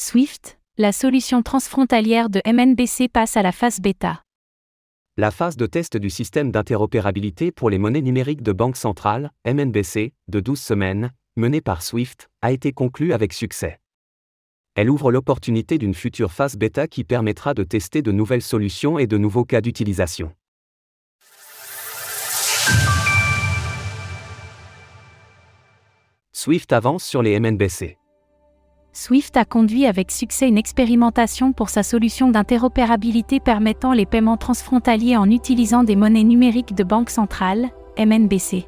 Swift, la solution transfrontalière de MNBC passe à la phase bêta. La phase de test du système d'interopérabilité pour les monnaies numériques de banque centrale, MNBC, de 12 semaines, menée par Swift, a été conclue avec succès. Elle ouvre l'opportunité d'une future phase bêta qui permettra de tester de nouvelles solutions et de nouveaux cas d'utilisation. Swift avance sur les MNBC. Swift a conduit avec succès une expérimentation pour sa solution d'interopérabilité permettant les paiements transfrontaliers en utilisant des monnaies numériques de banque centrale, MNBC.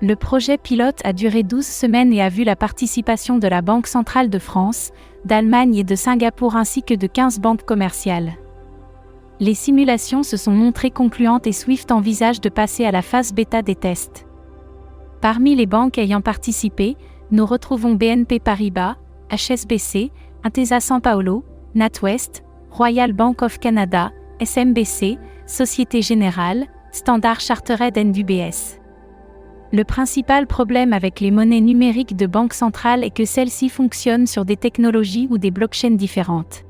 Le projet pilote a duré 12 semaines et a vu la participation de la Banque centrale de France, d'Allemagne et de Singapour ainsi que de 15 banques commerciales. Les simulations se sont montrées concluantes et Swift envisage de passer à la phase bêta des tests. Parmi les banques ayant participé, nous retrouvons BNP Paribas, HSBC, Intesa San Paolo, NatWest, Royal Bank of Canada, SMBC, Société Générale, Standard Chartered NDBS. Le principal problème avec les monnaies numériques de banque centrale est que celles-ci fonctionnent sur des technologies ou des blockchains différentes.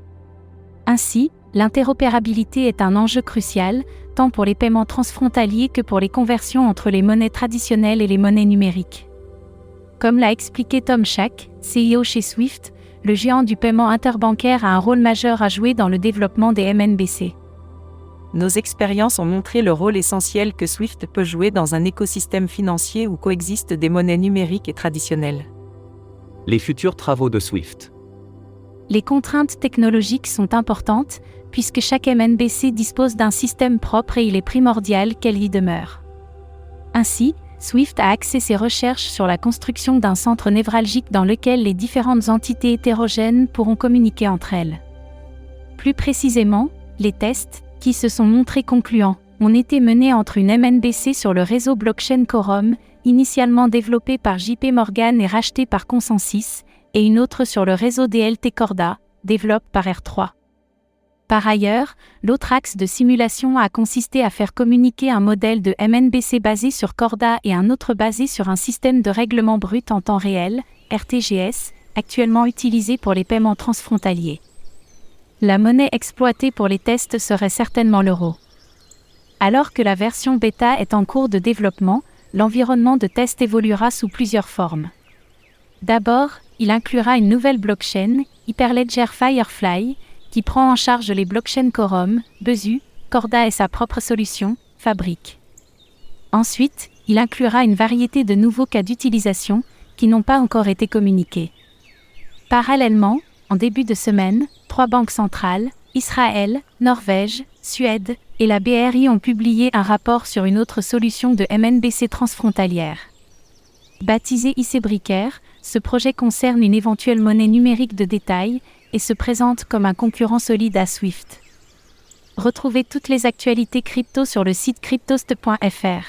Ainsi, l'interopérabilité est un enjeu crucial, tant pour les paiements transfrontaliers que pour les conversions entre les monnaies traditionnelles et les monnaies numériques. Comme l'a expliqué Tom Schack, CEO chez Swift, le géant du paiement interbancaire a un rôle majeur à jouer dans le développement des MNBC. Nos expériences ont montré le rôle essentiel que Swift peut jouer dans un écosystème financier où coexistent des monnaies numériques et traditionnelles. Les futurs travaux de Swift. Les contraintes technologiques sont importantes, puisque chaque MNBC dispose d'un système propre et il est primordial qu'elle y demeure. Ainsi, Swift a axé ses recherches sur la construction d'un centre névralgique dans lequel les différentes entités hétérogènes pourront communiquer entre elles. Plus précisément, les tests, qui se sont montrés concluants, ont été menés entre une MNBC sur le réseau blockchain Quorum, initialement développé par JP Morgan et racheté par Consensus, et une autre sur le réseau DLT Corda, développé par R3. Par ailleurs, l'autre axe de simulation a consisté à faire communiquer un modèle de MNBC basé sur Corda et un autre basé sur un système de règlement brut en temps réel, RTGS, actuellement utilisé pour les paiements transfrontaliers. La monnaie exploitée pour les tests serait certainement l'euro. Alors que la version bêta est en cours de développement, l'environnement de test évoluera sous plusieurs formes. D'abord, il inclura une nouvelle blockchain, Hyperledger Firefly, qui prend en charge les blockchains Quorum, Bezu, Corda et sa propre solution, Fabric. Ensuite, il inclura une variété de nouveaux cas d'utilisation qui n'ont pas encore été communiqués. Parallèlement, en début de semaine, trois banques centrales, Israël, Norvège, Suède et la BRI ont publié un rapport sur une autre solution de MNBC transfrontalière. Baptisé IC ce projet concerne une éventuelle monnaie numérique de détail et se présente comme un concurrent solide à Swift. Retrouvez toutes les actualités crypto sur le site cryptost.fr.